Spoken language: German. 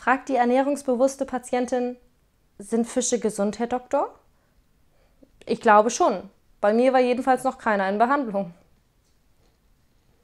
fragt die ernährungsbewusste Patientin, sind Fische gesund, Herr Doktor? Ich glaube schon. Bei mir war jedenfalls noch keiner in Behandlung.